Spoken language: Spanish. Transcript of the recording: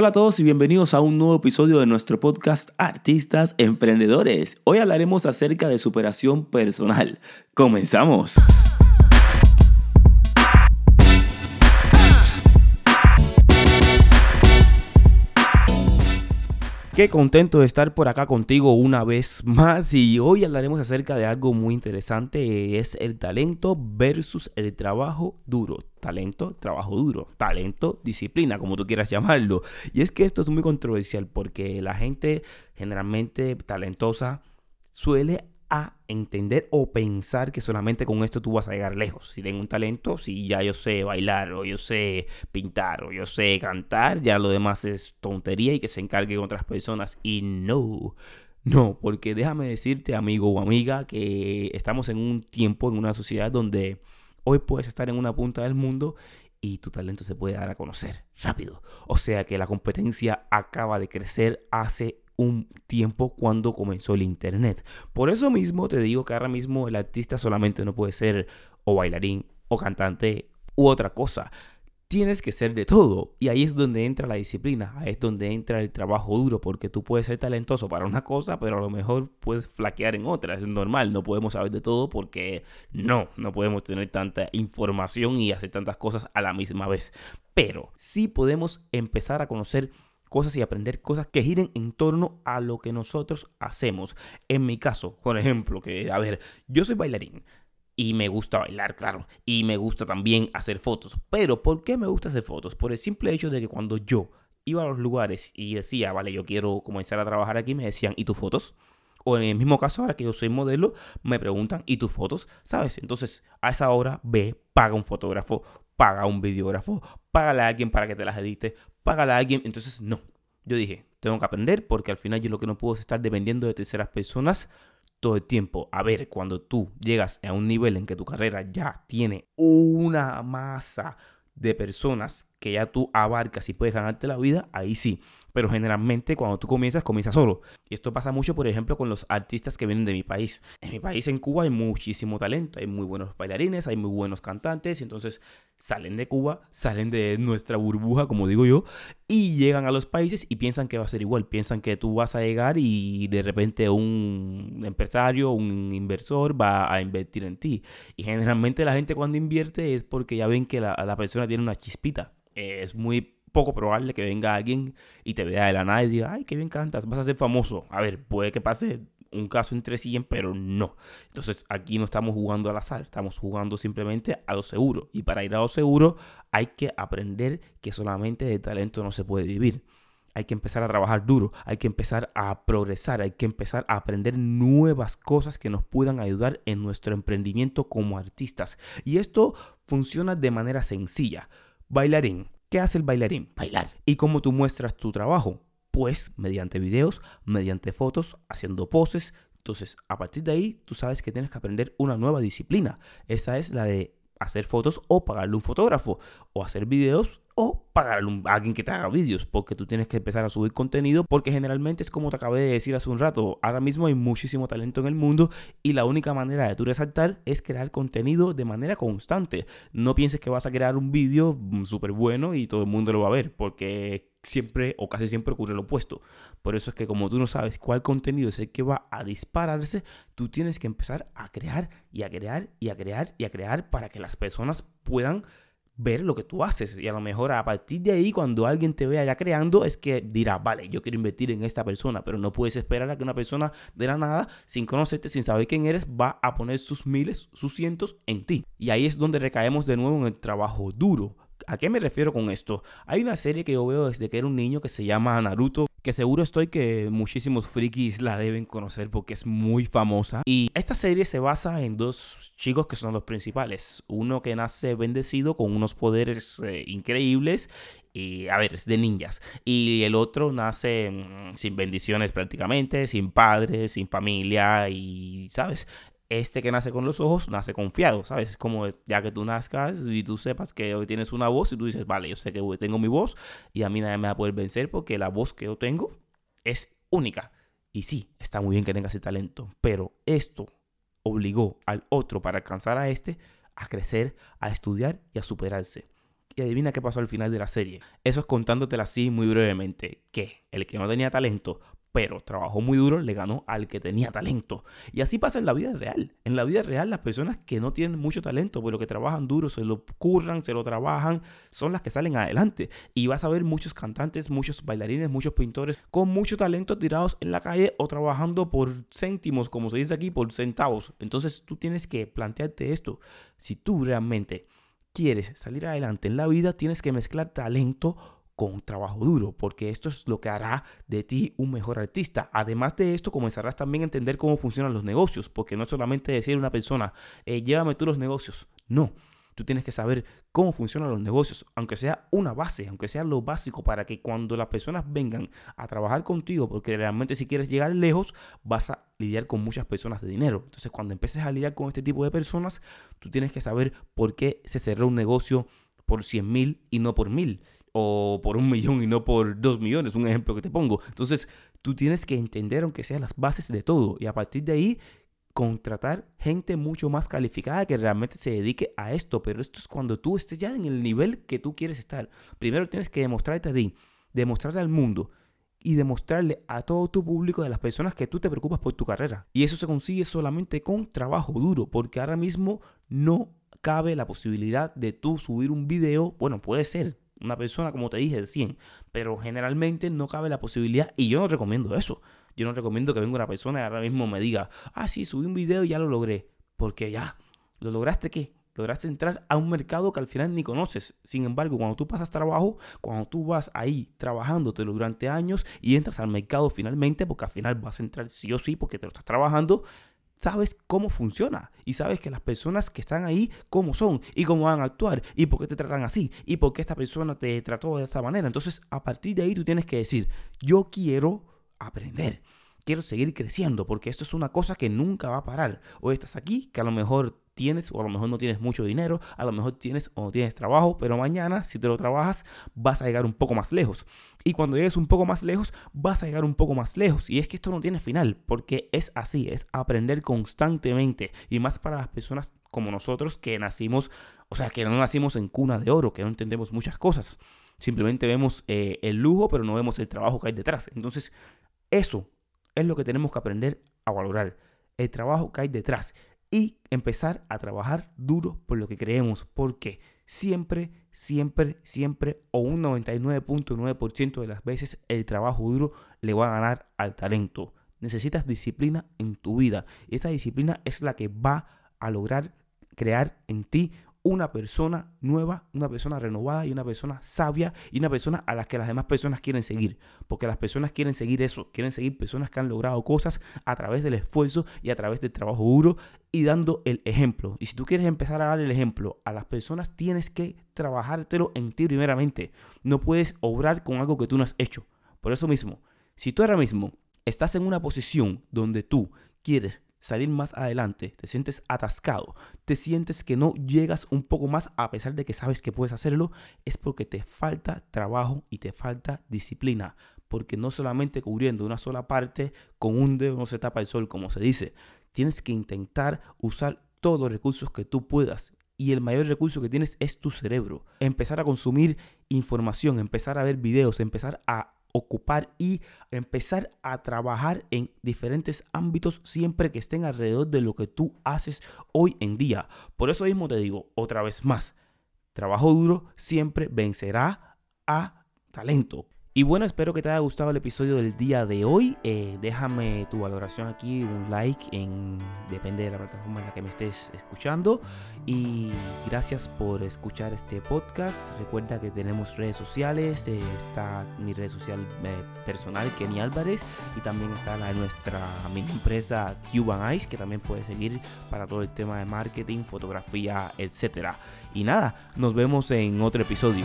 Hola a todos y bienvenidos a un nuevo episodio de nuestro podcast Artistas Emprendedores. Hoy hablaremos acerca de superación personal. Comenzamos. Qué contento de estar por acá contigo una vez más y hoy hablaremos acerca de algo muy interesante, es el talento versus el trabajo duro. Talento, trabajo duro, talento, disciplina, como tú quieras llamarlo. Y es que esto es muy controversial porque la gente generalmente talentosa suele a entender o pensar que solamente con esto tú vas a llegar lejos. Si tengo un talento, si ya yo sé bailar o yo sé pintar o yo sé cantar, ya lo demás es tontería y que se encarguen otras personas. Y no, no, porque déjame decirte amigo o amiga que estamos en un tiempo, en una sociedad donde hoy puedes estar en una punta del mundo y tu talento se puede dar a conocer rápido. O sea que la competencia acaba de crecer hace un tiempo cuando comenzó el Internet. Por eso mismo te digo que ahora mismo el artista solamente no puede ser o bailarín o cantante u otra cosa. Tienes que ser de todo. Y ahí es donde entra la disciplina, ahí es donde entra el trabajo duro, porque tú puedes ser talentoso para una cosa, pero a lo mejor puedes flaquear en otra. Es normal, no podemos saber de todo porque no, no podemos tener tanta información y hacer tantas cosas a la misma vez. Pero sí podemos empezar a conocer cosas y aprender cosas que giren en torno a lo que nosotros hacemos. En mi caso, por ejemplo, que, a ver, yo soy bailarín. Y me gusta bailar, claro. Y me gusta también hacer fotos. Pero ¿por qué me gusta hacer fotos? Por el simple hecho de que cuando yo iba a los lugares y decía, vale, yo quiero comenzar a trabajar aquí, me decían, ¿y tus fotos? O en el mismo caso, ahora que yo soy modelo, me preguntan, ¿y tus fotos? ¿Sabes? Entonces, a esa hora, ve, paga un fotógrafo, paga un videógrafo, págale a alguien para que te las edite, págale a alguien. Entonces, no. Yo dije, tengo que aprender porque al final yo lo que no puedo es estar dependiendo de terceras personas todo el tiempo. A ver, cuando tú llegas a un nivel en que tu carrera ya tiene una masa de personas que ya tú abarcas y puedes ganarte la vida, ahí sí. Pero generalmente cuando tú comienzas, comienzas solo. Y esto pasa mucho, por ejemplo, con los artistas que vienen de mi país. En mi país, en Cuba, hay muchísimo talento. Hay muy buenos bailarines, hay muy buenos cantantes. Y entonces salen de Cuba, salen de nuestra burbuja, como digo yo, y llegan a los países y piensan que va a ser igual. Piensan que tú vas a llegar y de repente un empresario, un inversor va a invertir en ti. Y generalmente la gente cuando invierte es porque ya ven que la, la persona tiene una chispita es muy poco probable que venga alguien y te vea de la nada y diga, ay, qué bien cantas, vas a ser famoso. A ver, puede que pase un caso entre 100, pero no. Entonces aquí no estamos jugando al azar, estamos jugando simplemente a lo seguro. Y para ir a lo seguro hay que aprender que solamente de talento no se puede vivir. Hay que empezar a trabajar duro, hay que empezar a progresar, hay que empezar a aprender nuevas cosas que nos puedan ayudar en nuestro emprendimiento como artistas. Y esto funciona de manera sencilla. Bailarín. ¿Qué hace el bailarín? Bailar. ¿Y cómo tú muestras tu trabajo? Pues mediante videos, mediante fotos, haciendo poses. Entonces, a partir de ahí, tú sabes que tienes que aprender una nueva disciplina. Esa es la de hacer fotos o pagarle un fotógrafo, o hacer videos o pagarle a alguien que te haga vídeos, porque tú tienes que empezar a subir contenido, porque generalmente es como te acabé de decir hace un rato, ahora mismo hay muchísimo talento en el mundo y la única manera de tú resaltar es crear contenido de manera constante. No pienses que vas a crear un vídeo mm, súper bueno y todo el mundo lo va a ver, porque siempre o casi siempre ocurre lo opuesto. Por eso es que como tú no sabes cuál contenido es el que va a dispararse, tú tienes que empezar a crear y a crear y a crear y a crear para que las personas puedan ver lo que tú haces. Y a lo mejor a partir de ahí, cuando alguien te vea ya creando, es que dirá, vale, yo quiero invertir en esta persona, pero no puedes esperar a que una persona de la nada, sin conocerte, sin saber quién eres, va a poner sus miles, sus cientos en ti. Y ahí es donde recaemos de nuevo en el trabajo duro. ¿A qué me refiero con esto? Hay una serie que yo veo desde que era un niño que se llama Naruto, que seguro estoy que muchísimos frikis la deben conocer porque es muy famosa. Y esta serie se basa en dos chicos que son los principales. Uno que nace bendecido con unos poderes eh, increíbles y a ver, es de ninjas. Y el otro nace mm, sin bendiciones prácticamente, sin padres, sin familia y, ¿sabes? Este que nace con los ojos nace confiado, ¿sabes? Es como ya que tú nazcas y tú sepas que hoy tienes una voz y tú dices, vale, yo sé que tengo mi voz y a mí nadie me va a poder vencer porque la voz que yo tengo es única. Y sí, está muy bien que tengas ese talento, pero esto obligó al otro para alcanzar a este a crecer, a estudiar y a superarse. Y adivina qué pasó al final de la serie. Eso es contándotela así muy brevemente. Que el que no tenía talento pero trabajó muy duro, le ganó al que tenía talento. Y así pasa en la vida real. En la vida real, las personas que no tienen mucho talento, pero que trabajan duro, se lo curran, se lo trabajan, son las que salen adelante. Y vas a ver muchos cantantes, muchos bailarines, muchos pintores con mucho talento tirados en la calle o trabajando por céntimos, como se dice aquí, por centavos. Entonces tú tienes que plantearte esto. Si tú realmente quieres salir adelante en la vida, tienes que mezclar talento con trabajo duro, porque esto es lo que hará de ti un mejor artista. Además de esto, comenzarás también a entender cómo funcionan los negocios, porque no es solamente decir a una persona, eh, llévame tú los negocios. No, tú tienes que saber cómo funcionan los negocios, aunque sea una base, aunque sea lo básico, para que cuando las personas vengan a trabajar contigo, porque realmente si quieres llegar lejos, vas a lidiar con muchas personas de dinero. Entonces, cuando empieces a lidiar con este tipo de personas, tú tienes que saber por qué se cerró un negocio por 100 mil y no por mil o por un millón y no por dos millones, un ejemplo que te pongo. Entonces, tú tienes que entender, aunque sean las bases de todo, y a partir de ahí, contratar gente mucho más calificada que realmente se dedique a esto. Pero esto es cuando tú estés ya en el nivel que tú quieres estar. Primero tienes que demostrarte a ti, demostrarle al mundo y demostrarle a todo tu público de las personas que tú te preocupas por tu carrera. Y eso se consigue solamente con trabajo duro, porque ahora mismo no cabe la posibilidad de tú subir un video, bueno, puede ser, una persona, como te dije, de 100. Pero generalmente no cabe la posibilidad y yo no recomiendo eso. Yo no recomiendo que venga una persona y ahora mismo me diga, ah, sí, subí un video y ya lo logré. Porque ya, ¿lo lograste qué? Lograste entrar a un mercado que al final ni conoces. Sin embargo, cuando tú pasas trabajo, cuando tú vas ahí trabajándotelo durante años y entras al mercado finalmente, porque al final vas a entrar sí o sí porque te lo estás trabajando, sabes cómo funciona y sabes que las personas que están ahí, cómo son y cómo van a actuar y por qué te tratan así y por qué esta persona te trató de esta manera. Entonces, a partir de ahí tú tienes que decir, yo quiero aprender. Quiero seguir creciendo porque esto es una cosa que nunca va a parar. O estás aquí, que a lo mejor tienes o a lo mejor no tienes mucho dinero, a lo mejor tienes o no tienes trabajo, pero mañana si te lo trabajas vas a llegar un poco más lejos. Y cuando llegues un poco más lejos, vas a llegar un poco más lejos. Y es que esto no tiene final, porque es así, es aprender constantemente. Y más para las personas como nosotros que nacimos, o sea, que no nacimos en cuna de oro, que no entendemos muchas cosas. Simplemente vemos eh, el lujo, pero no vemos el trabajo que hay detrás. Entonces, eso es lo que tenemos que aprender a valorar. El trabajo que hay detrás y empezar a trabajar duro por lo que creemos, porque siempre, siempre, siempre o un 99.9% de las veces el trabajo duro le va a ganar al talento. Necesitas disciplina en tu vida y esta disciplina es la que va a lograr crear en ti una persona nueva, una persona renovada y una persona sabia y una persona a la que las demás personas quieren seguir. Porque las personas quieren seguir eso, quieren seguir personas que han logrado cosas a través del esfuerzo y a través del trabajo duro y dando el ejemplo. Y si tú quieres empezar a dar el ejemplo a las personas, tienes que trabajártelo en ti primeramente. No puedes obrar con algo que tú no has hecho. Por eso mismo, si tú ahora mismo estás en una posición donde tú quieres salir más adelante, te sientes atascado, te sientes que no llegas un poco más a pesar de que sabes que puedes hacerlo, es porque te falta trabajo y te falta disciplina. Porque no solamente cubriendo una sola parte, con un dedo no se tapa el sol, como se dice. Tienes que intentar usar todos los recursos que tú puedas y el mayor recurso que tienes es tu cerebro. Empezar a consumir información, empezar a ver videos, empezar a ocupar y empezar a trabajar en diferentes ámbitos siempre que estén alrededor de lo que tú haces hoy en día. Por eso mismo te digo otra vez más, trabajo duro siempre vencerá a talento. Y bueno, espero que te haya gustado el episodio del día de hoy. Eh, déjame tu valoración aquí, un like, en, depende de la plataforma en la que me estés escuchando. Y gracias por escuchar este podcast. Recuerda que tenemos redes sociales. Eh, está mi red social eh, personal, Kenny Álvarez. Y también está la de nuestra mini empresa Cuban Ice, que también puedes seguir para todo el tema de marketing, fotografía, etc. Y nada, nos vemos en otro episodio.